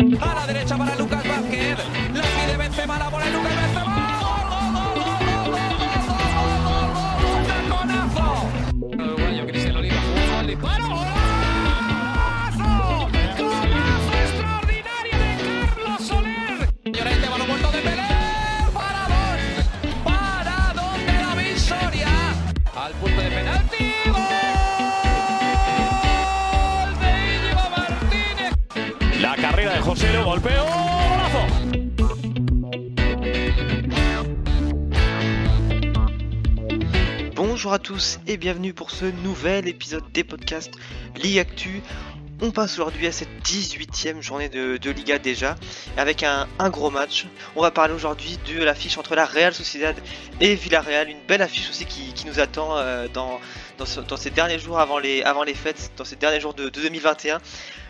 A la derecha para Lucas golazo. Bonjour à tous et bienvenue pour ce nouvel épisode des podcasts Ligue Actu. On passe aujourd'hui à cette 18e journée de, Liga déjà, avec un, gros match. On va parler aujourd'hui de l'affiche entre la Real Sociedad et Villarreal, une belle affiche aussi qui, nous attend euh, dans, dans, ce- dans ces derniers jours avant les, fêtes, dans ces derniers jours de, de 2021.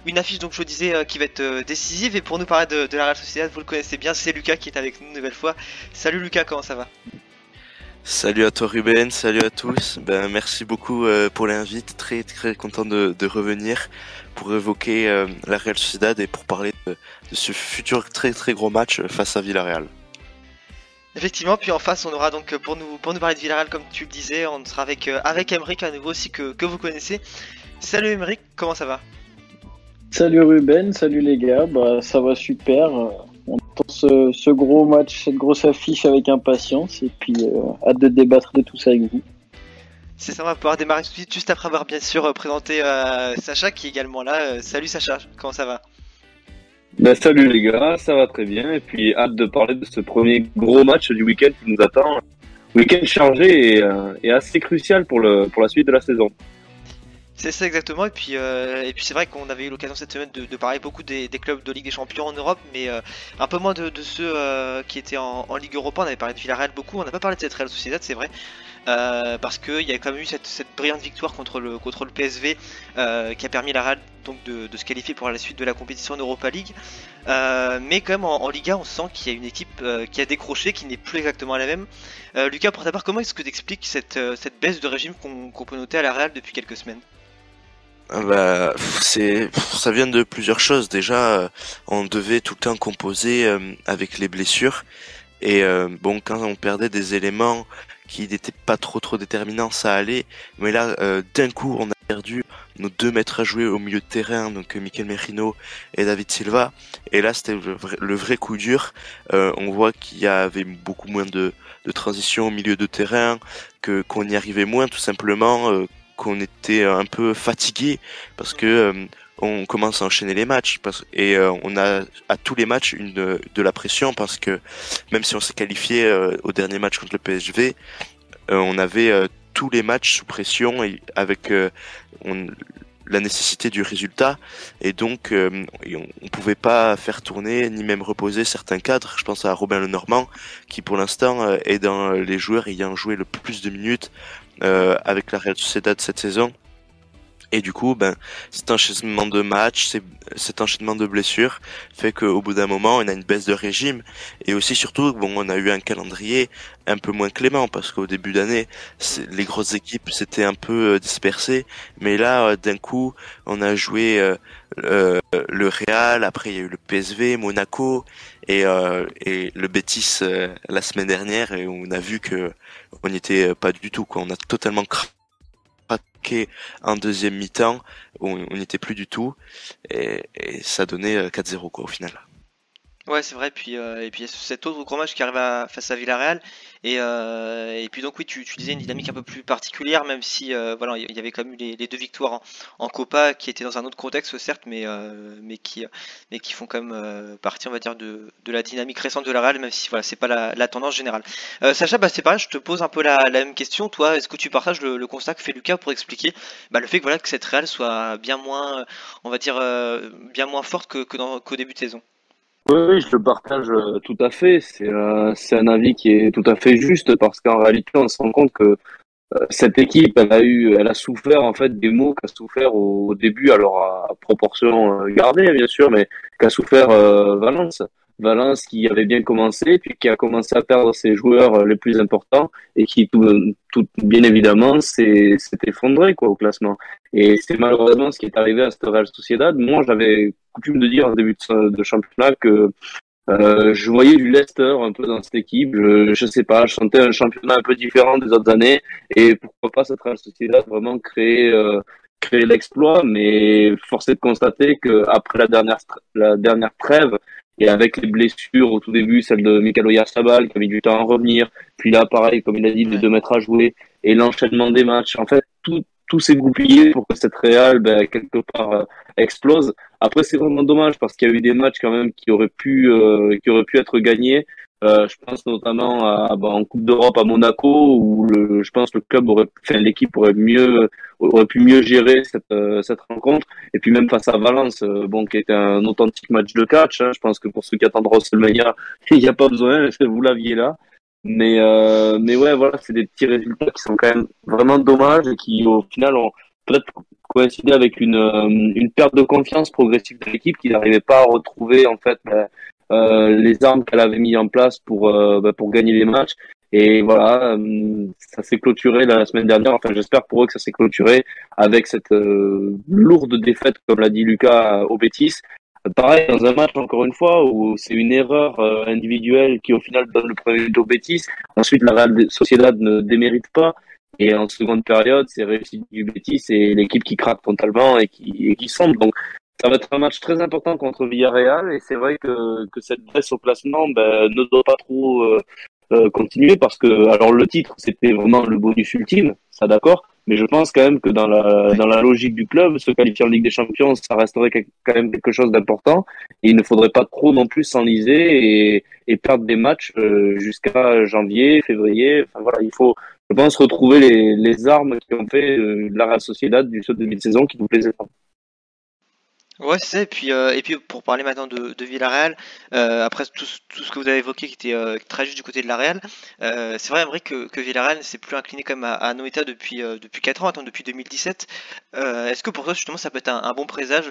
Une affiche donc je vous disais euh, qui va être euh, décisive et pour nous parler de, de la Real Sociedad, vous le connaissez bien, c'est Lucas qui est avec nous une nouvelle fois. Salut Lucas, comment ça va? Salut à toi Ruben, salut à tous. Ben merci beaucoup euh, pour l'invite. Très très content de, de revenir pour évoquer euh, la Real Sociedad et pour parler de, de ce futur très très gros match face à Villarreal. Effectivement, puis en face, on aura donc euh, pour nous pour nous parler de Villarreal, comme tu le disais, on sera avec euh, avec à nouveau aussi que, que vous connaissez. Salut Emeric, comment ça va? Salut Ruben, salut les gars, bah ça va super. On attend ce, ce gros match, cette grosse affiche avec impatience et puis euh, hâte de débattre de tout ça avec vous. C'est ça, on va pouvoir démarrer tout de suite juste après avoir bien sûr euh, présenté euh, Sacha qui est également là. Euh, salut Sacha, comment ça va? Ben, salut les gars, ça va très bien et puis hâte de parler de ce premier gros match du week-end qui nous attend. Week-end chargé et, euh, et assez crucial pour, le, pour la suite de la saison. C'est ça exactement, et puis, euh, et puis c'est vrai qu'on avait eu l'occasion cette semaine de, parler beaucoup des, clubs de Ligue des Champions en Europe, mais euh, un peu moins de, ceux euh, qui étaient en, Ligue Europa. On avait parlé de Villarreal beaucoup, on n'a pas parlé de cette Real Sociedad, c'est vrai, parce qu'il y a quand même eu cette, brillante victoire contre le, contre le PSV qui a permis à la Real donc, de, se qualifier pour la suite de la compétition en Europa League. Mais quand même en, Liga, on sent qu'il y a une équipe qui a décroché, qui n'est plus exactement la même. Lucas, pour ta part, comment est-ce que tu expliques cette, cette baisse de régime qu'on peut noter à la Real depuis quelques semaines? Bah, pff, c'est, ça vient de plusieurs choses. Déjà, euh, on devait tout le temps composer euh, avec les blessures. Et euh, bon, quand on perdait des éléments qui n'étaient pas trop trop déterminants, ça allait. Mais là, d'un coup, on a perdu nos deux maîtres à jouer au milieu de terrain, donc Mikel Merino et David Silva. Et là, c'était le vrai, coup dur. On voit qu'il y avait beaucoup moins de, de transition au milieu de terrain, que qu'on y arrivait moins, tout simplement. Qu'on était un peu fatigué parce que euh, on commence à enchaîner les matchs et euh, on a à tous les matchs une de, la pression parce que même si on s'est qualifié euh, au dernier match contre le PSV, on avait tous les matchs sous pression et avec on- la nécessité du résultat et donc on, on pouvait pas faire tourner ni même reposer certains cadres. Je pense à Robin Lenormand qui pour l'instant est dans les joueurs ayant joué le plus de minutes avec la Real Sociedad cette saison. Et du coup, ben, cet enchaînement de matchs, cet enchaînement de blessures fait qu'au bout d'un moment, on a une baisse de régime. Et aussi, surtout, bon, on a eu un calendrier un peu moins clément parce qu'au début d'année, les grosses équipes s'étaient un peu euh, dispersées. Mais là, euh, d'un coup, on a joué euh, euh, le Real, après il y a eu le PSV, Monaco et, euh, et le Betis euh, la semaine dernière et on a vu que on n'y était euh, pas du tout quoi. On a totalement craqué en deuxième mi-temps, on n'y était plus du tout et, et ça donnait euh, 4-0 quoi au final. Ouais, c'est vrai. Puis euh, et puis il y a cet autre gros match qui arrive à- face à Villarreal. Et euh, et puis donc oui, tu, tu disais une dynamique un peu plus particulière, même si euh, voilà, il y avait quand même eu les, deux victoires en, Copa qui étaient dans un autre contexte certes, mais euh, mais qui mais qui font quand même euh, partie, on va dire, de, de la dynamique récente de la Real, même si voilà, c'est pas la, tendance générale. Sacha, bah c'est pareil, je te pose un peu la, même question. Toi, est-ce que tu partages le, constat que fait Lucas pour expliquer bah, le fait que voilà que cette Real soit bien moins, on va dire, bien moins forte que, que qu'au début de saison? Oui, je le partage euh, tout à fait. C'est euh, un avis qui est tout à fait juste parce qu'en réalité, on se rend compte que euh, cette équipe, elle a eu, elle a souffert en fait des maux qu'a souffert au, début, alors à, à proportion euh, gardée bien sûr, mais qu'a souffert euh, Valence. Valence qui avait bien commencé, puis qui a commencé à perdre ses joueurs euh, les plus importants et qui tout, bien évidemment s'est effondré quoi au classement. Et c'est malheureusement ce qui est arrivé à cette Real Sociedad. Moi, j'avais coutume de dire en début de, de championnat que euh, je voyais du Leicester un peu dans cette équipe. Je, je sais pas, je sentais un championnat un peu différent des autres années. Et pourquoi pas cette Real Sociedad vraiment créer euh, créer l'exploit? Mais force est de constater que après la dernière la dernière trêve et avec les blessures au tout début, celle de Michael Oyarzabal qui a mis du temps à revenir, puis là pareil comme il a dit les deux mètres à jouer et l'enchaînement des matchs. En fait, tout tout s'est goupillé pour que cette Real ben, quelque part euh, explose. Après, c'est vraiment dommage parce qu'il y a eu des matchs quand même qui auraient pu, euh, qui auraient pu être gagnés. Euh, je pense notamment à, bah, en Coupe d'Europe à Monaco où le, je pense le club aurait, enfin l'équipe aurait mieux, aurait pu mieux gérer cette, euh, cette rencontre. Et puis même face à Valence, euh, bon, qui était un authentique match de catch. Hein, je pense que pour ceux qui attendent WrestleMania, il n'y a pas besoin, vous l'aviez là. Mais euh, mais ouais, voilà, c'est des petits résultats qui sont quand même vraiment dommages et qui au final ont peut-être coïncidé avec une une perte de confiance progressive de l'équipe qui n'arrivait pas à retrouver en fait bah, les armes qu'elle avait mis en place pour euh, bah, pour gagner les matchs. Et voilà, euh, ça s'est clôturé la semaine dernière. Enfin, j'espère pour eux que ça s'est clôturé avec cette lourde défaite, comme l'a dit Lucas, au Bétis. Pareil, dans un match, encore une fois, où c'est une erreur euh, individuelle qui, au final, donne le premier but au Betis. Ensuite, la Real Sociedad ne démérite pas. Et en seconde période, c'est réussi du Betis et l'équipe qui craque totalement et qui, et qui sombre. Donc, ça va être un match très important contre Villarreal. Et c'est vrai que, que cette baisse au placement ben, ne doit pas trop euh, euh, continuer parce que, alors, le titre, c'était vraiment le bonus ultime, ça d'accord. Mais je pense quand même que dans la, dans la logique du club, se qualifier en Ligue des Champions, ça resterait quand même quelque chose d'important. Il ne faudrait pas trop non plus s'enliser et, et perdre des matchs euh, jusqu'à janvier, février. Enfin voilà, il faut, je pense, retrouver les, les armes qui ont fait euh, la Real Sociedad du saut de demi-saison qui nous plaisait pas. Ouais, c'est ça. Et puis, euh, et puis pour parler maintenant de, de Villarreal, euh, après tout, tout, ce que vous avez évoqué qui était euh, très juste du côté de la Real, euh, c'est vrai, vrai que, que Villarreal s'est plus incliné comme à, à Noeta depuis, euh, depuis 4 ans, attends, depuis 2017. Euh, Est-ce que pour toi, justement, ça peut être un, bon présage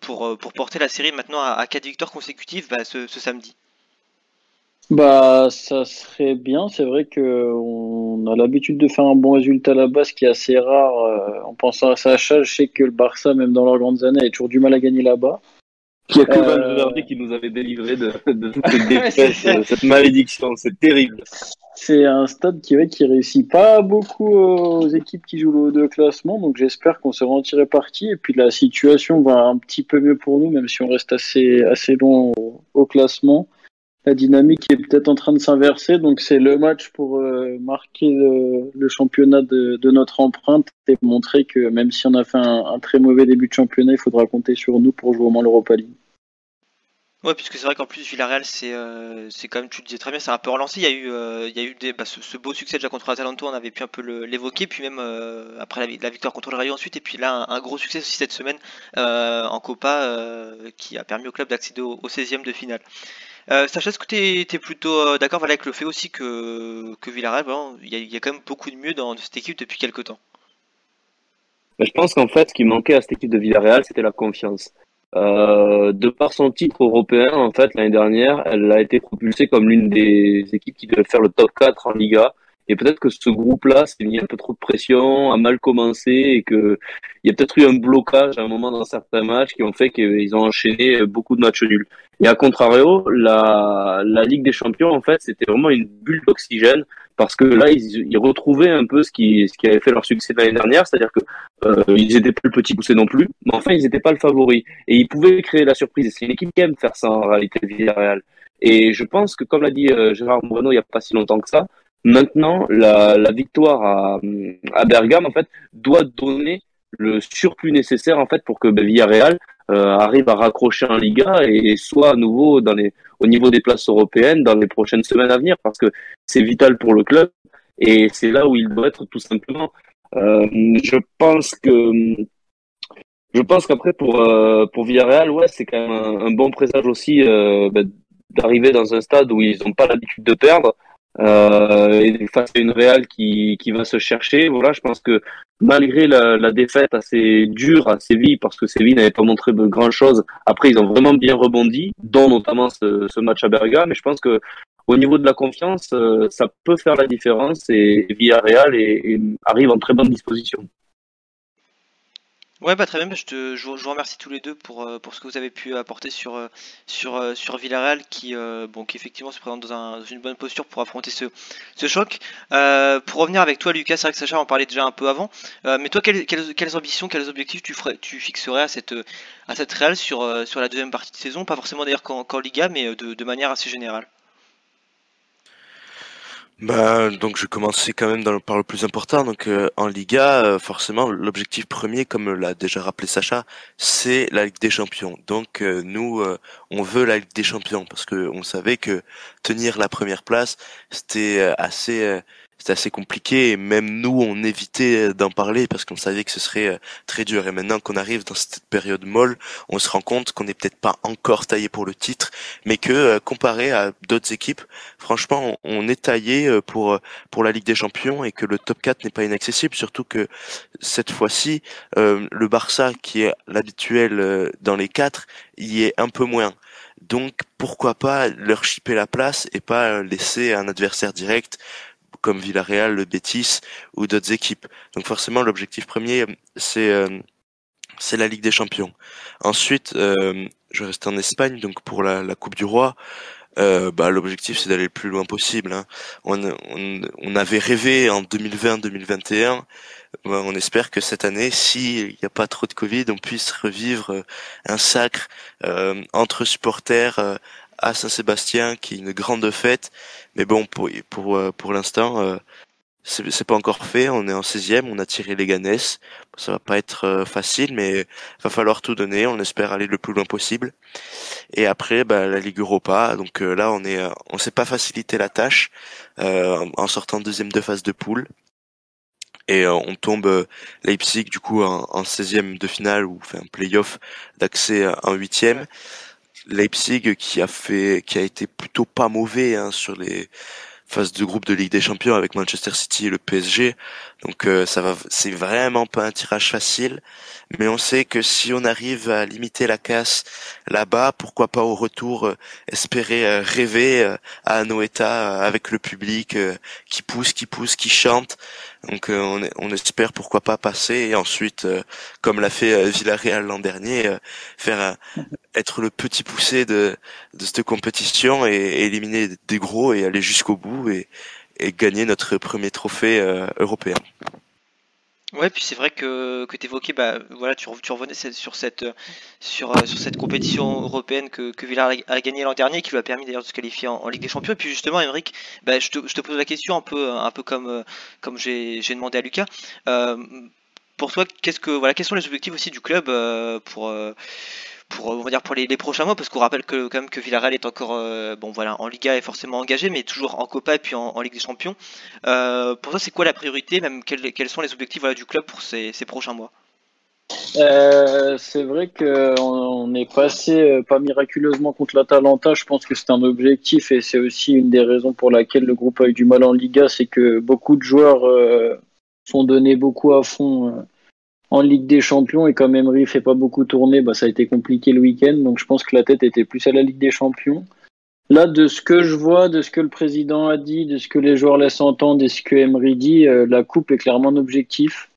pour, pour porter la série maintenant à, à 4 victoires consécutives bah, ce, ce samedi? Bah, ça serait bien. C'est vrai que on a l'habitude de faire un bon résultat là-bas, ce qui est assez rare. Euh, en pensant à Sacha, je sais que le Barça, même dans leurs grandes années, a toujours du mal à gagner là-bas. Il n'y a que Valverde qui nous avait délivré de, de cette détresse, euh, cette malédiction. C'est terrible. C'est un stade qui, ouais, qui réussit pas beaucoup aux équipes qui jouent le haut de classement, donc j'espère qu'on sera en tiré parti. Et puis la situation va un petit peu mieux pour nous, même si on reste assez, assez long au, au classement la dynamique est peut-être en train de s'inverser. Donc c'est le match pour euh, marquer le, championnat de, notre empreinte et montrer que même si on a fait un, très mauvais début de championnat, il faudra compter sur nous pour jouer au moins l'Europa League. Ouais, puisque c'est vrai qu'en plus Villarreal, c'est euh, tu le disais très bien, c'est un peu relancé. Il y a eu, euh, bah, ce, beau succès déjà contre Atalanta, on avait pu un peu l'évoquer, puis même euh, après la, victoire contre le Rayo ensuite, et puis là un, gros succès aussi cette semaine en Copa qui a permis au club d'accéder au, au 16e de finale. Euh, Sacha, est-ce que tu es, plutôt euh, d'accord avec le fait aussi que, que Villarreal, il y, a quand même beaucoup de mieux dans cette équipe depuis quelques temps? Je pense qu'en fait, ce qui manquait à cette équipe de Villarreal, c'était la confiance. Euh, de par son titre européen, en fait, l'année dernière, elle a été propulsée comme l'une des équipes qui devait faire le top 4 en Liga. Et peut-être que ce groupe-là s'est mis un peu trop de pression, a mal commencé et que il y a peut-être eu un blocage à un moment dans certains matchs qui ont fait qu'ils ont enchaîné beaucoup de matchs nuls. Et à contrario, la, la Ligue des Champions, en fait, c'était vraiment une bulle d'oxygène parce que là, ils, ils, retrouvaient un peu ce qui, ce qui avait fait leur succès l'année dernière, c'est-à-dire que euh, ils étaient plus le petit poussé non plus, mais enfin, ils n'étaient pas le favori et ils pouvaient créer la surprise. Et c'est une équipe qui aime faire ça en réalité, Villarreal. Et je pense que, comme l'a dit euh, Gérard Moreno il n'y a pas si longtemps que ça, maintenant la, la victoire à, à Bergame en fait doit donner le surplus nécessaire en fait pour que Villarreal euh, arrive à raccrocher en Liga et soit à nouveau dans les, au niveau des places européennes dans les prochaines semaines à venir parce que c'est vital pour le club et c'est là où il doit être tout simplement. Euh, je pense que je pense qu'après pour euh, pour Villarreal ouais c'est quand même un, un, bon présage aussi euh, ben, d'arriver dans un stade où ils n'ont pas l'habitude de perdre euh, et face à une Real qui, qui va se chercher. Voilà, je pense que malgré la, la défaite assez dure à Séville, parce que Séville n'avait pas montré grand chose, après ils ont vraiment bien rebondi, dont notamment ce, ce match à Bergame. Mais je pense que au niveau de la confiance, euh, ça peut faire la différence et Villarreal et, et arrive en très bonne disposition. Ouais, bah très bien. Je, te, je, vous remercie tous les deux pour, euh, pour ce que vous avez pu apporter sur, euh, sur, euh, sur Villarreal, qui, bon, effectivement se présente dans, un, une bonne posture pour affronter ce, ce choc. pour revenir avec toi, Lucas, c'est vrai que Sacha en parlait déjà un peu avant. mais toi, quelles, quelles, quelles, ambitions, quels objectifs tu, ferais, tu fixerais à cette, à cette Real sur, sur la deuxième partie de saison? Pas forcément d'ailleurs qu'en Liga, mais de, de manière assez générale. Bah, donc je commencer quand même dans par le plus important. Donc euh, en Liga, euh, forcément, l'objectif premier, comme l'a déjà rappelé Sacha, c'est la Ligue des Champions. Donc euh, nous, on veut la Ligue des Champions parce que on savait que tenir la première place, c'était assez c'était assez compliqué et même nous on évitait d'en parler parce qu'on savait que ce serait euh, très dur. Et maintenant qu'on arrive dans cette période molle on se rend compte qu'on n'est peut-être pas encore taillé pour le titre mais que euh, comparé à d'autres équipes franchement on est taillé euh, pour pour la Ligue des Champions et que le top 4 n'est pas inaccessible. Surtout que cette fois-ci le Barça qui est l'habituel dans les quatre y est un peu moins. Donc pourquoi pas leur chipper la place et pas laisser un adversaire direct comme Villarreal, le Betis ou d'autres équipes. Donc forcément, l'objectif premier, c'est euh, c'est la Ligue des Champions. Ensuite, euh, je reste en Espagne, donc pour la, Coupe du Roi. Euh, bah, l'objectif c'est d'aller le plus loin possible. Hein. On, on, on, avait rêvé en 2020-2021. Bah, on espère que cette année, s'il n'y a pas trop de Covid, on puisse revivre un sacre euh, entre supporters à Saint-Sébastien, qui est une grande fête. Mais bon, pour pour euh, pour l'instant, euh, c'est pas encore fait. On est en 16e, on a tiré les Ganesses. Ça va pas être euh, facile, mais va falloir tout donner. On espère aller le plus loin possible. Et après, bah, la Ligue Europa. Donc là, on est, on s'est pas facilité la tâche en sortant deuxième de phase de poule. Et on tombe Leipzig du coup en, en 16e de finale ou un playoff d'accès en huitième. Leipzig qui a fait, qui a été plutôt pas mauvais hein, sur les phases de groupe de Ligue des Champions avec Manchester City et le PSG. Donc euh, ça va, c'est vraiment pas un tirage facile, mais on sait que si on arrive à limiter la casse là-bas, pourquoi pas au retour euh, espérer euh, rêver à Noeta avec le public qui pousse, qui pousse, qui chante. Donc on, on, espère pourquoi pas passer et ensuite, comme l'a fait Villarreal l'an dernier, faire être le petit poussé de, cette compétition et, éliminer des gros et aller jusqu'au bout et, gagner notre premier trophée euh, européen. Ouais, puis c'est vrai que, que tu évoquais, bah, voilà, tu, revenais sur cette, sur, euh, sur cette compétition européenne que, que Villarreal a gagné l'an dernier, qui lui a permis d'ailleurs de se qualifier en, Ligue des Champions. Et puis justement, Émeric, bah, je, te, pose la question un peu, un peu comme, comme j'ai demandé à Lucas. Euh, pour toi, qu'est-ce que, voilà, quels sont les objectifs aussi du club pour pour on pour les, prochains mois parce qu'on rappelle que même que Villarreal est encore euh, bon voilà en Liga est forcément engagé mais toujours en Copa et puis en, Ligue des Champions. Euh, pour toi c'est quoi la priorité même quels, sont les objectifs du club pour ces, prochains mois? Euh, c'est vrai qu'on est passé pas miraculeusement contre l'Atalanta. Je pense que c'est un objectif et c'est aussi une des raisons pour laquelle le groupe a eu du mal en Liga, c'est que beaucoup de joueurs sont donnés beaucoup à fond en Ligue des Champions et comme Emery fait pas beaucoup tourner, bah, ça a été compliqué le week-end. Donc je pense que la tête était plus à la Ligue des Champions. Là, de ce que je vois, de ce que le président a dit, de ce que les joueurs laissent entendre et ce que Emery dit, euh, la coupe est clairement un objectif.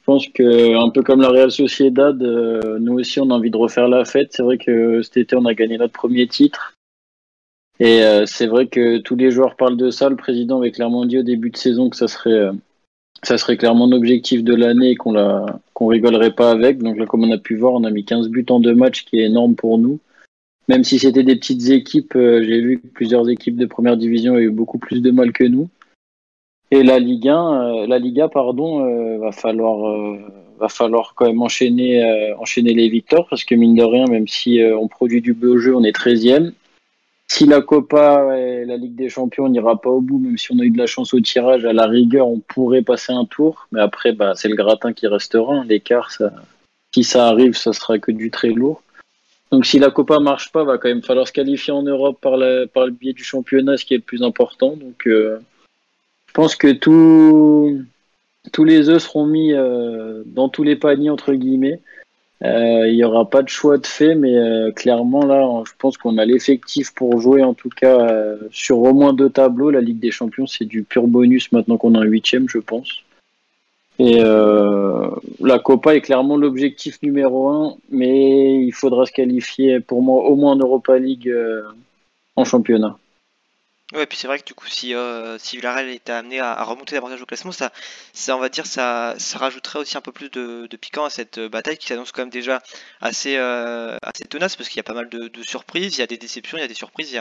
Je pense que un peu comme la Real Sociedad, euh, nous aussi on a envie de refaire la fête. C'est vrai que cet été on a gagné notre premier titre. Et euh, c'est vrai que tous les joueurs parlent de ça. Le président avait clairement dit au début de saison que ça serait ça serait clairement un objectif de l'année qu'on la, rigolerait pas avec. Donc là, comme on a pu voir, on a mis 15 buts en deux matchs, qui est énorme pour nous. Même si c'était des petites équipes, euh, j'ai vu que plusieurs équipes de première division ont eu beaucoup plus de mal que nous. Et la Ligue 1, euh, la Liga, pardon, euh, va falloir, va falloir quand même enchaîner, enchaîner les victoires parce que mine de rien, même si on produit du beau jeu, on est 13e. Si la Copa et la Ligue des Champions n'ira pas au bout, même si on a eu de la chance au tirage, à la rigueur, on pourrait passer un tour. Mais après, bah, c'est le gratin qui restera. L'écart, ça, si ça arrive, ça sera que du très lourd. Donc si la Copa marche pas, va quand même falloir se qualifier en Europe par, par le biais du championnat, ce qui est le plus important. Donc euh, je pense que tous les œufs seront mis euh, dans tous les paniers entre guillemets. Euh, il n'y aura pas de choix de fait, mais euh, clairement là, je pense qu'on a l'effectif pour jouer en tout cas euh, sur au moins deux tableaux. La Ligue des Champions, c'est du pur bonus maintenant qu'on a un huitième, je pense. Et la Copa est clairement l'objectif numéro un, mais il faudra se qualifier pour moi au moins en Europa League en championnat. Ouais, puis c'est vrai que du coup, si, euh, si Villarreal était amené à, remonter davantage au classement, ça, ça, on va dire, ça, ça rajouterait aussi un peu plus de, piquant à cette euh, bataille qui s'annonce quand même déjà assez, euh, assez tenace parce qu'il y a pas mal de, surprises, il y a des déceptions, il y a des surprises, il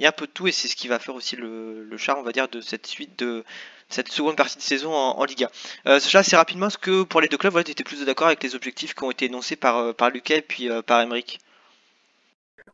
y a, un peu de tout et c'est ce qui va faire aussi le, le charme, on va dire, de cette suite de cette seconde partie de saison en, Liga. Euh, Sacha, assez rapidement, est-ce que pour les deux clubs, voilà, tu étais plus d'accord avec les objectifs qui ont été énoncés par, euh, par Lucas et puis par Emeric?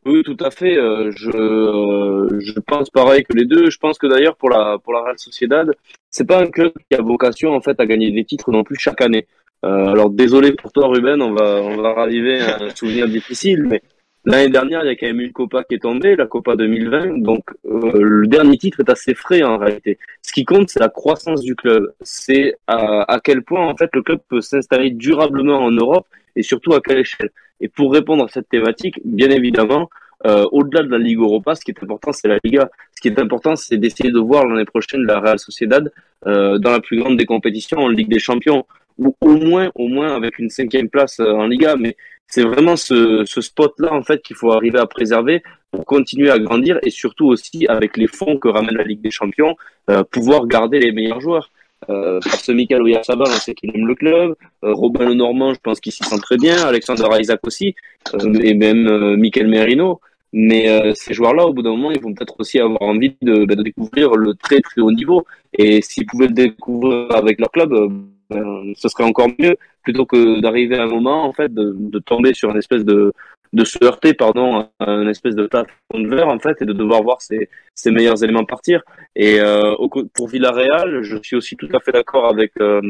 Oui, tout à fait. euh, je, euh, je pense pareil que les deux. Je pense que d'ailleurs pour la pour la Real Sociedad, c'est pas un club qui a vocation en fait à gagner des titres non plus chaque année. Euh, alors désolé pour toi Ruben, on va on va raviver un souvenir difficile, mais l'année dernière il y a quand même une Copa qui est tombée, la Copa 2020. Donc euh, le dernier titre est assez frais en réalité. Ce qui compte c'est la croissance du club. C'est à, à quel point en fait le club peut s'installer durablement en Europe et surtout à quelle échelle. Et pour répondre à cette thématique, bien évidemment, euh, au-delà de la Ligue Europa, ce qui est important, c'est la Liga. Ce qui est important, c'est d'essayer de voir l'année prochaine la Real Sociedad euh, dans la plus grande des compétitions, en Ligue des Champions, ou au moins, au moins avec une cinquième place euh, en Liga. Mais c'est vraiment ce, spot-là en fait qu'il faut arriver à préserver pour continuer à grandir et surtout aussi avec les fonds que ramène la Ligue des Champions, euh, pouvoir garder les meilleurs joueurs. Euh, parce que Michael Oyarzabal, on sait qu'il aime le club. Euh, Robin Lenormand, je pense qu'il s'y sent très bien. Alexander Isaac aussi. Euh, et même Michael Merino. Mais euh, ces joueurs-là, au bout d'un moment, ils vont peut-être aussi avoir envie de, bah, de découvrir le très très haut niveau. Et s'ils pouvaient le découvrir avec leur club, euh, ben, ce serait encore mieux, plutôt que d'arriver à un moment, en fait, de, de tomber sur une espèce de, de se heurter, pardon, à une espèce de plafond de verre, en fait, et de devoir voir ses, ses meilleurs éléments partir. Et euh, pour Villarreal, je suis aussi tout à fait d'accord avec euh,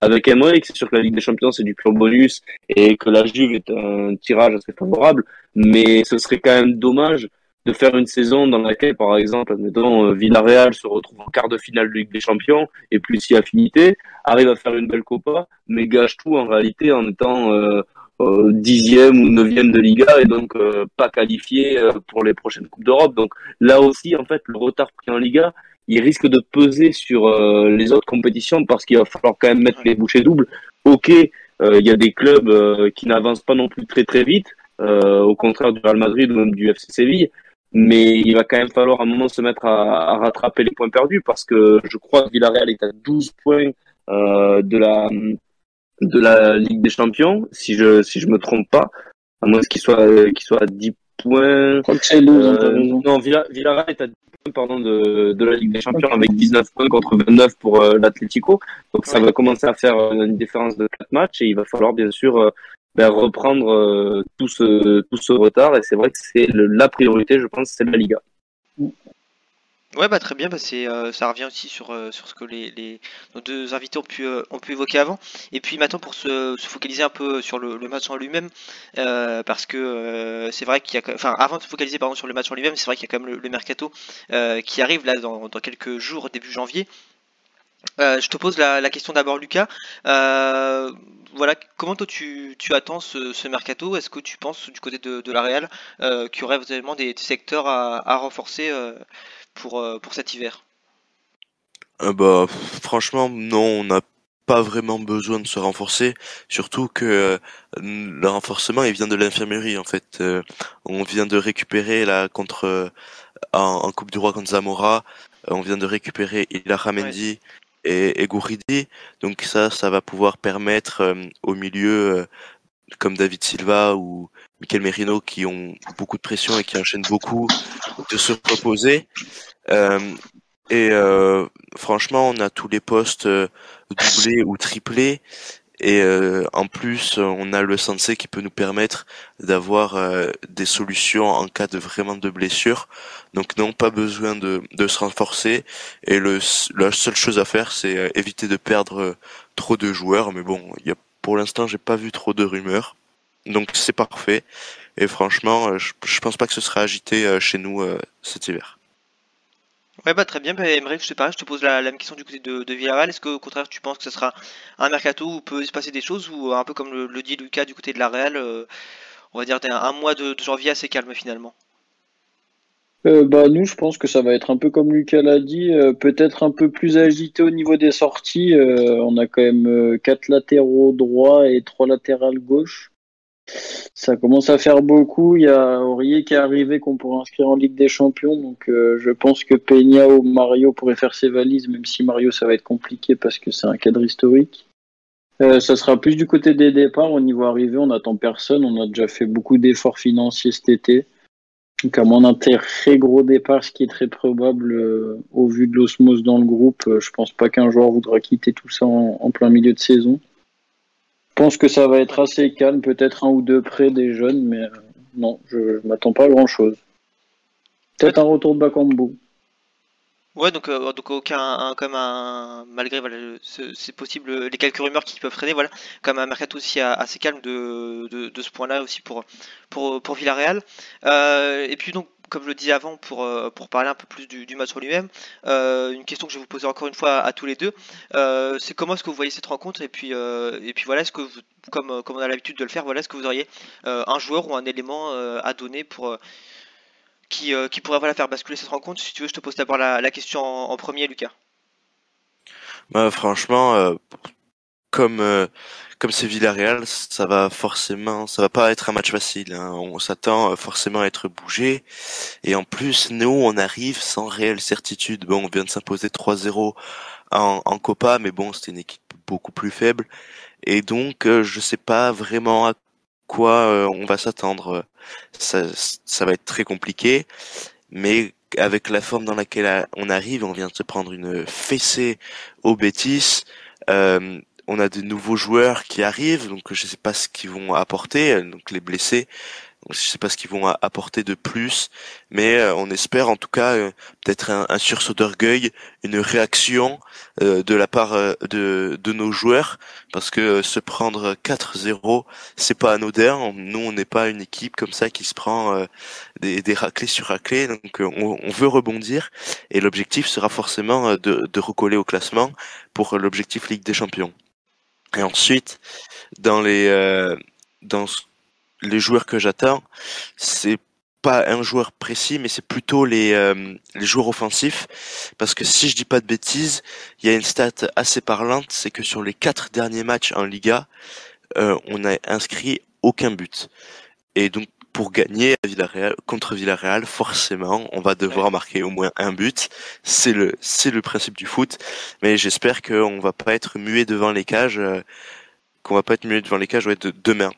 avec Emmerich. C'est sûr que la Ligue des Champions c'est du pur bonus et que la Juve est un tirage assez favorable, mais ce serait quand même dommage de faire une saison dans laquelle, par exemple, admettons, euh, Villarreal se retrouve en quart de finale de Ligue des Champions et plus si affinité, arrive à faire une belle Copa, mais gâche tout en réalité en étant euh, dixième ou neuvième de Liga et donc euh, pas qualifié euh, pour les prochaines coupes d'Europe. Donc là aussi, en fait, le retard pris en Liga, il risque de peser sur euh, les autres compétitions parce qu'il va falloir quand même mettre les bouchées doubles. Ok, euh, il y a des clubs euh, qui n'avancent pas non plus très très vite, euh, au contraire du Real Madrid ou même du FC Séville. Mais il va quand même falloir à un moment se mettre à, à rattraper les points perdus parce que je crois que Villarreal est à 12 points euh, de la de la Ligue des Champions, si je si je me trompe pas, à moins qu'il soit qu'il soit à 10 points. Je crois que c'est 12, hein, Euh, non, Villa- Villarreal est à 10 points pardon, de, de la Ligue des Champions avec 19 points contre 29 pour euh, l'Atlético. Donc ça va commencer à faire euh, une différence de 4 matchs et il va falloir bien sûr euh, ben, reprendre tout ce tout ce retard. Et c'est vrai que c'est la priorité, je pense, c'est la Liga. Ouais, bah très bien, bah c'est, euh, ça revient aussi sur, euh, sur ce que les, les, nos deux invités ont pu, euh, ont pu évoquer avant. Et puis maintenant, pour se, se focaliser un peu sur le, match en lui-même, parce que c'est vrai qu'il y a, enfin, avant de se focaliser pardon, sur le match en lui-même, c'est vrai qu'il y a quand même le, mercato qui arrive là dans, dans quelques jours, début janvier. Je te pose la, question d'abord, Lucas. Voilà, comment toi tu, tu attends ce, ce mercato? Est-ce que tu penses du côté de, de la Real qu'il y aurait vraiment des, secteurs à, renforcer pour, euh, pour cet hiver Euh, bah, franchement, non, on n'a pas vraiment besoin de se renforcer, surtout que euh, le renforcement, il vient de l'infirmerie, en fait. On vient de récupérer, là, contre, en, en Coupe du Roi contre Zamora, on vient de récupérer Ilara Mendy et, et Gouridi, donc ça, ça va pouvoir permettre euh, au milieu, comme David Silva ou Mikel Merino, qui ont beaucoup de pression et qui enchaînent beaucoup, de se reposer. Euh, et euh, franchement, on a tous les postes euh, doublés ou triplés. Et euh, en plus, on a le sensei qui peut nous permettre d'avoir euh, des solutions en cas de vraiment de blessure. Donc non, pas besoin de, de se renforcer. Et le, la seule chose à faire, c'est euh, éviter de perdre trop de joueurs. Mais bon, il y a, pour l'instant, j'ai pas vu trop de rumeurs. Donc c'est parfait. Et franchement, euh, je, je pense pas que ce sera agité euh, chez nous euh, cet hiver. Ouais, bah très bien. Bah, je te pareil, je te pose la, même question du côté de, de Villarreal. Est-ce que, au contraire, tu penses que ce sera un mercato où peut se passer des choses ou un peu comme le, dit Lucas du côté de la Real, on va dire un, mois de janvier assez calme finalement? Euh, bah nous, je pense que ça va être un peu comme Lucas l'a dit, euh, peut-être un peu plus agité au niveau des sorties. Euh, on a quand même euh, quatre latéraux droits et trois latérales gauche. Ça commence à faire beaucoup. Il y a Aurier qui est arrivé qu'on pourrait inscrire en Ligue des Champions, donc je pense que Peña ou Mario pourraient faire ses valises, même si Mario ça va être compliqué parce que c'est un cadre historique. Ça sera plus du côté des départs. Au niveau arrivé, on n'attend personne. On a déjà fait beaucoup d'efforts financiers cet été. Donc à moins d'un très gros départ, ce qui est très probable euh, au vu de l'osmose dans le groupe, euh, je pense pas qu'un joueur voudra quitter tout ça en, plein milieu de saison. Je pense que ça va être assez calme, peut-être un ou deux prêts des jeunes, mais euh, non, je, je m'attends pas à grand chose. Peut-être un retour de Bakambu. Ouais, donc, euh, donc aucun, un, comme un, malgré voilà, c'est possible, les quelques rumeurs qui peuvent traîner, voilà, comme un mercato aussi assez calme de, de, de ce point-là aussi pour, pour, pour Villarreal. Euh, et puis donc, comme je le disais avant, pour, euh, pour parler un peu plus du, match en lui-même, euh, une question que je vais vous poser encore une fois à, tous les deux, euh, c'est comment est-ce que vous voyez cette rencontre? Et puis, euh, et puis voilà, est-ce que vous, comme, comme on a l'habitude de le faire, voilà, est-ce que vous auriez euh, un joueur ou un élément euh, à donner pour euh, qui, euh, qui pourrait voilà, faire basculer cette rencontre Si tu veux, je te pose d'abord la, question en, en premier, Lucas. Bah, franchement, euh, comme euh, comme c'est Villarreal, ça va forcément, ça va pas être un match facile. hein. On s'attend euh, forcément à être bougé. Et en plus, nous, on arrive sans réelle certitude. Bon, on vient de s'imposer 3-0 en, en Copa, mais bon, c'était une équipe beaucoup plus faible. Et donc, euh, je sais pas vraiment à euh, on va s'attendre. Ça, ça va être très compliqué. Mais avec la forme dans laquelle on arrive, on vient de se prendre une fessée au Betis. Euh, on a de nouveaux joueurs qui arrivent, donc je sais pas ce qu'ils vont apporter, euh, donc les blessés, je sais pas ce qu'ils vont apporter de plus, mais euh, on espère en tout cas euh, peut-être un, un sursaut d'orgueil, une réaction euh, de la part de, de nos joueurs, parce que se prendre 4-0, c'est pas anodin. Nous, on n'est pas une équipe comme ça qui se prend des, des raclés sur raclés, donc on, on veut rebondir, et l'objectif sera forcément de, de recoller au classement pour l'objectif Ligue des Champions. Et ensuite, dans les euh, dans s- les joueurs que j'attends, c'est pas un joueur précis, mais c'est plutôt les euh, les joueurs offensifs, parce que si je dis pas de bêtises, il y a une stat assez parlante, c'est que sur les quatre derniers matchs en Liga, euh, on n'a inscrit aucun but. Et donc pour gagner à Villarreal, contre Villarreal, forcément, on va devoir marquer au moins un but. C'est le c'est le principe du foot mais j'espère qu'on va pas être muet devant les cages, euh, qu'on va pas être muet devant les cages ouais, de demain.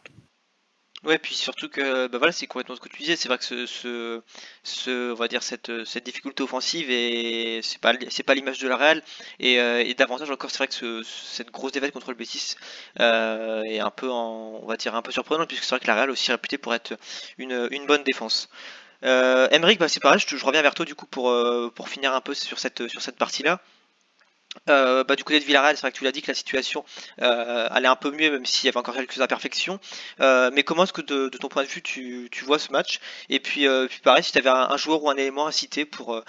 Ouais, puis surtout que bah voilà, c'est complètement ce que tu disais. C'est vrai que ce, ce, ce- on va dire cette, cette difficulté offensive et c'est pas c'est pas l'image de la Real et, euh, et davantage encore c'est vrai que ce- cette grosse défaite contre le Betis euh, est un peu en, on va dire un peu surprenante puisque c'est vrai que la Real est aussi réputée pour être une, une bonne défense. Euh, Emeric, bah c'est pareil, je reviens vers toi du coup pour euh, pour finir un peu sur cette sur cette partie-là. Euh, bah, du côté de Villarreal, c'est vrai que tu l'as dit que la situation euh, allait un peu mieux, même s'il y avait encore quelques imperfections. Euh, mais comment est-ce que de, ton point de vue tu, vois ce match? Et puis, pareil, si tu avais un, joueur ou un élément à citer pour,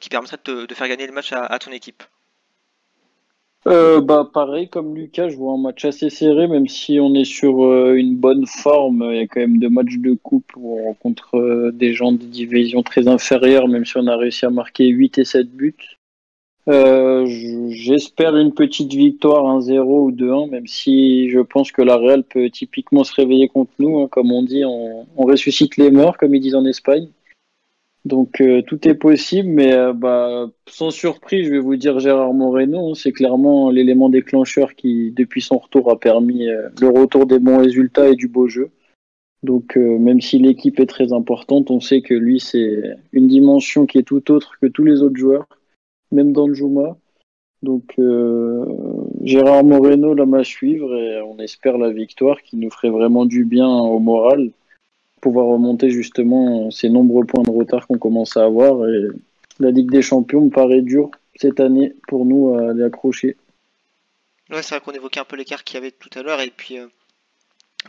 qui permettrait de, faire gagner le match à, ton équipe? Bah pareil comme Lucas, je vois un match assez serré, même si on est sur une bonne forme. Il y a quand même deux matchs de coupe où on rencontre des gens de divisions très inférieures, même si on a réussi à marquer 8 et 7 buts. Euh, J'espère une petite victoire 1-0 ou 2-1, même si je pense que la Real peut typiquement se réveiller contre nous. hein. Comme on dit, on, ressuscite les morts, comme ils disent en Espagne. Donc euh, tout est possible, mais euh, bah, sans surprise, je vais vous dire Gérard Moreno. hein. c'est clairement l'élément déclencheur qui, depuis son retour, a permis le retour des bons résultats et du beau jeu. Donc même si l'équipe est très importante, on sait que lui, c'est une dimension qui est tout autre que tous les autres joueurs, même dans le Juma. Donc euh, Gérard Moreno, l'homme à suivre, et on espère la victoire qui nous ferait vraiment du bien au moral pouvoir remonter justement ces nombreux points de retard qu'on commence à avoir. Et la Ligue des Champions me paraît dur cette année pour nous à les accrocher. Ouais, c'est vrai qu'on évoquait un peu l'écart qu'il y avait tout à l'heure, et puis euh,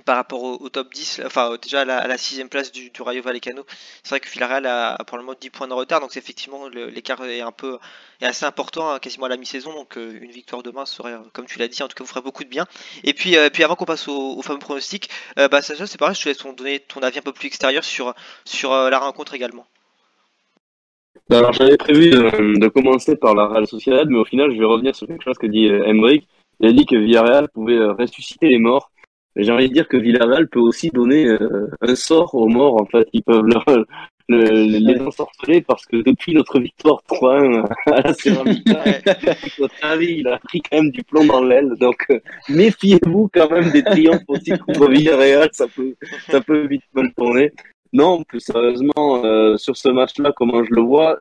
par rapport au, top 10, enfin déjà à la, sixième place du, Rayo Vallecano, c'est vrai que Villarreal a, a probablement 10 points de retard, donc effectivement le- l'écart est un peu est assez important, hein, quasiment à la mi-saison, donc euh, une victoire demain serait, comme tu l'as dit, en tout cas vous ferait beaucoup de bien. Et puis, euh, puis avant qu'on passe au, fameux pronostic, euh, bah Sacha, c'est pareil, je te laisse donner ton avis un peu plus extérieur sur, sur euh, la rencontre également. Bah, alors j'avais prévu de, commencer par la Real Sociedad, mais au final je vais revenir sur quelque chose que dit Emmerich. Il a dit que Villarreal pouvait ressusciter les morts. J'ai envie de dire que Villarreal peut aussi donner un sort aux morts, en fait. Ils peuvent leur, le, les ensorceler parce que depuis notre victoire 3-1 à la avis, il a pris quand même du plomb dans l'aile. Donc, euh, méfiez-vous quand même des triomphes aussi contre Villarreal, ça peut, ça peut vite mal tourner. Non, plus sérieusement, euh, sur ce match-là, comment je le vois,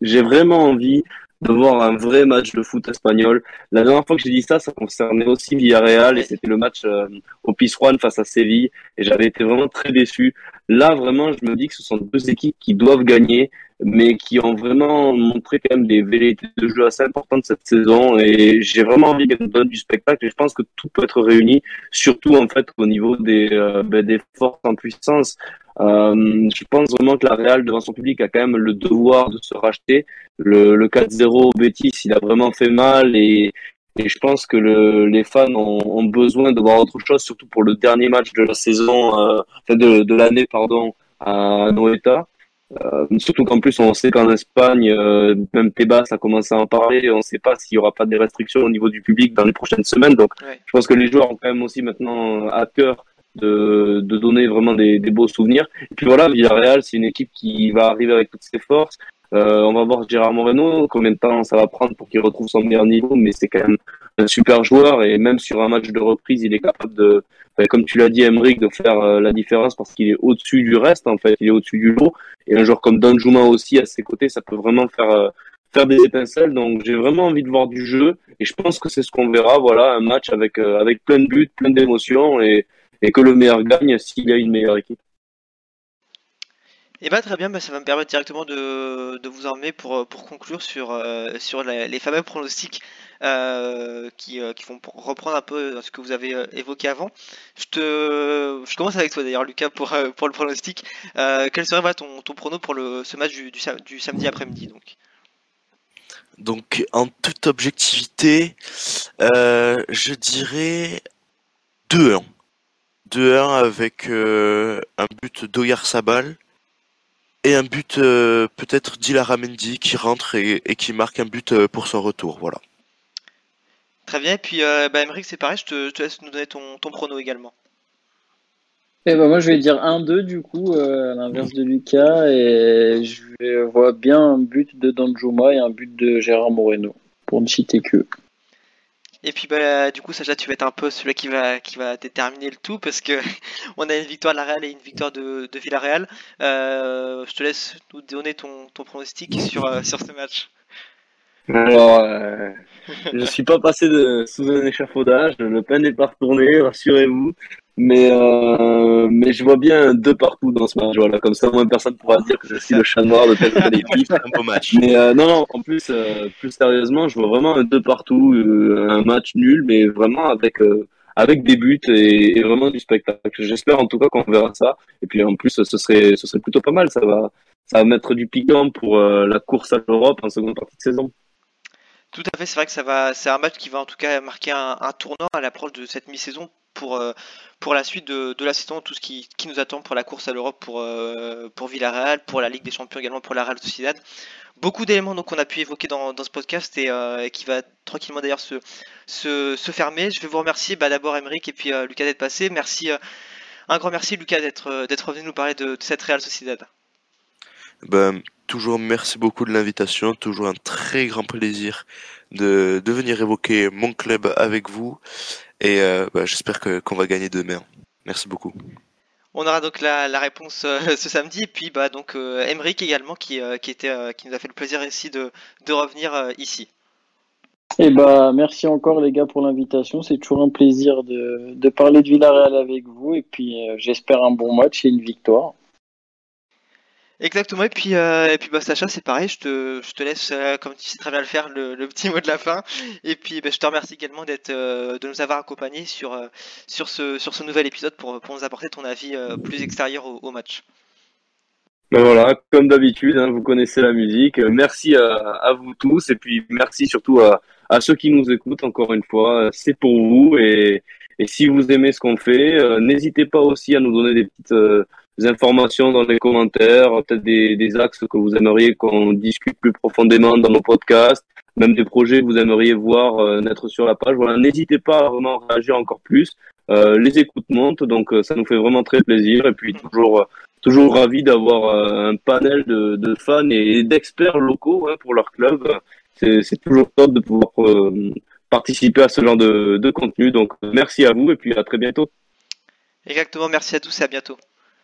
j'ai vraiment envie de voir un vrai match de foot espagnol. La dernière fois que j'ai dit ça, ça concernait aussi Villarreal et c'était le match euh, au Pizjuan face à Séville et j'avais été vraiment très déçu. Là, vraiment, je me dis que ce sont deux équipes qui doivent gagner, mais qui ont vraiment montré quand même des velléités de jeu assez importantes cette saison et j'ai vraiment envie qu'elles donne du spectacle et je pense que tout peut être réuni, surtout en fait au niveau des, euh, ben, des forces en puissance. Euh, je pense vraiment que la Real, devant son public, a quand même le devoir de se racheter. Le, le 4-0 Betis, il a vraiment fait mal et, et je pense que le, les fans ont, ont, besoin de voir autre chose, surtout pour le dernier match de la saison, euh, de, de l'année, pardon, à Noeta. Euh, surtout qu'en plus, on sait qu'en Espagne, euh, même Tebas a commencé à en parler. On ne sait pas s'il y aura pas des restrictions au niveau du public dans les prochaines semaines. Donc, Ouais. je pense que les joueurs ont quand même aussi maintenant à cœur de, de donner vraiment des, des beaux souvenirs. Et puis voilà, Villarreal, c'est une équipe qui va arriver avec toutes ses forces. Euh, on va voir Gérard Moreno, combien de temps ça va prendre pour qu'il retrouve son meilleur niveau, mais c'est quand même super joueur et même sur un match de reprise, il est capable de, enfin, comme tu l'as dit, Emeric, de faire euh, la différence parce qu'il est au-dessus du reste, en fait, il est au-dessus du lot. Et un joueur comme Danjuma aussi à ses côtés, ça peut vraiment faire euh, faire des étincelles. Donc j'ai vraiment envie de voir du jeu et je pense que c'est ce qu'on verra. Voilà, un match avec euh, avec plein de buts, plein d'émotions et et que le meilleur gagne s'il y a une meilleure équipe. Et bah très bien, bah, ça va me permettre directement de, de vous emmener pour, pour conclure sur, sur les fameux pronostics qui, euh, qui vont reprendre un peu ce que vous avez euh, évoqué avant. Je te, commence avec toi d'ailleurs Lucas pour, euh, le pronostic. Euh, quel serait ton, ton prono pour le, ce match du, du, sam- du samedi après-midi donc? Donc, en toute objectivité, euh, je dirais 2-1. 2-1 avec euh, un but d'Oyarzabal et un but euh, peut-être d'Ilaramendi qui rentre et, et qui marque un but euh, pour son retour. Voilà. Très bien, et puis euh, bah, c'est pareil, je te, je te laisse nous donner ton, ton prono également. Eh ben moi je vais dire 1-2 du coup, euh, à l'inverse de Lucas, et je vois bien un but de Danjuma et un but de Gérard Moreno, pour ne citer que. Et puis bah, du coup Sacha tu vas être un peu celui qui va qui va déterminer le tout parce que on a une victoire de la Real et une victoire de, de Villarreal. Euh, je te laisse nous donner ton, ton pronostic sur, euh, sur ce match. Alors, euh, je suis pas passé de, sous un échafaudage, le pain n'est pas retourné, rassurez-vous. Mais, euh, mais je vois bien un deux partout dans ce match. Voilà, comme ça, moins personne pourra dire que je suis le chat noir de telle équipe. Un beau match. Mais euh, non, non, en plus, euh, plus sérieusement, je vois vraiment un deux partout, euh, un match nul, mais vraiment avec euh, avec des buts et, et vraiment du spectacle. J'espère en tout cas qu'on verra ça. Et puis en plus, ce serait ce serait plutôt pas mal. Ça va ça va mettre du piquant pour euh, la course à l'Europe en seconde partie de saison. Tout à fait, c'est vrai que ça va, c'est un match qui va en tout cas marquer un, un tournant à l'approche de cette mi-saison pour, euh, pour la suite de, de la saison, tout ce qui, qui nous attend pour la course à l'Europe pour, euh, pour Villarreal, pour la Ligue des Champions également pour la Real Sociedad. Beaucoup d'éléments qu'on a pu évoquer dans, dans ce podcast et, euh, et qui va tranquillement d'ailleurs se, se, se fermer. Je vais vous remercier bah, d'abord Emeric et puis Lucas d'être passé. Merci, un grand merci Lucas d'être d'être venu nous parler de, de cette Real Sociedad. Ben, toujours merci beaucoup de l'invitation, toujours un très grand plaisir de, de venir évoquer mon club avec vous et euh, ben, j'espère que qu'on va gagner demain. Merci beaucoup. On aura donc la, la réponse euh, ce samedi et puis bah donc euh, Emeric également qui, euh, qui était euh, qui nous a fait le plaisir ici de, de revenir euh, ici. Eh bah merci encore les gars pour l'invitation, c'est toujours un plaisir de, de parler de Villarreal avec vous, et puis euh, j'espère un bon match et une victoire. Exactement et puis euh, et puis bah Sacha c'est pareil je te, je te laisse euh, comme tu sais très bien le faire le, petit mot de la fin et puis bah, je te remercie également euh, de nous avoir accompagnés sur sur ce sur ce nouvel épisode pour, pour nous apporter ton avis plus extérieur au, match. Ben voilà, comme d'habitude, hein, vous connaissez la musique. Merci à, vous tous et puis merci surtout à, à ceux qui nous écoutent encore une fois. C'est pour vous et, et si vous aimez ce qu'on fait, n'hésitez pas aussi à nous donner des petites informations dans les commentaires, peut-être des, axes que vous aimeriez qu'on discute plus profondément dans nos podcasts, même des projets que vous aimeriez voir euh, naître sur la page. Voilà, n'hésitez pas à vraiment réagir encore plus. Euh, les écoutes montent, donc ça nous fait vraiment très plaisir. Et puis toujours, toujours ravi d'avoir un panel de, fans et d'experts locaux hein, pour leur club. C'est toujours top de pouvoir participer à ce genre de contenu. Donc merci à vous et puis à très bientôt. Exactement, merci à tous et à bientôt.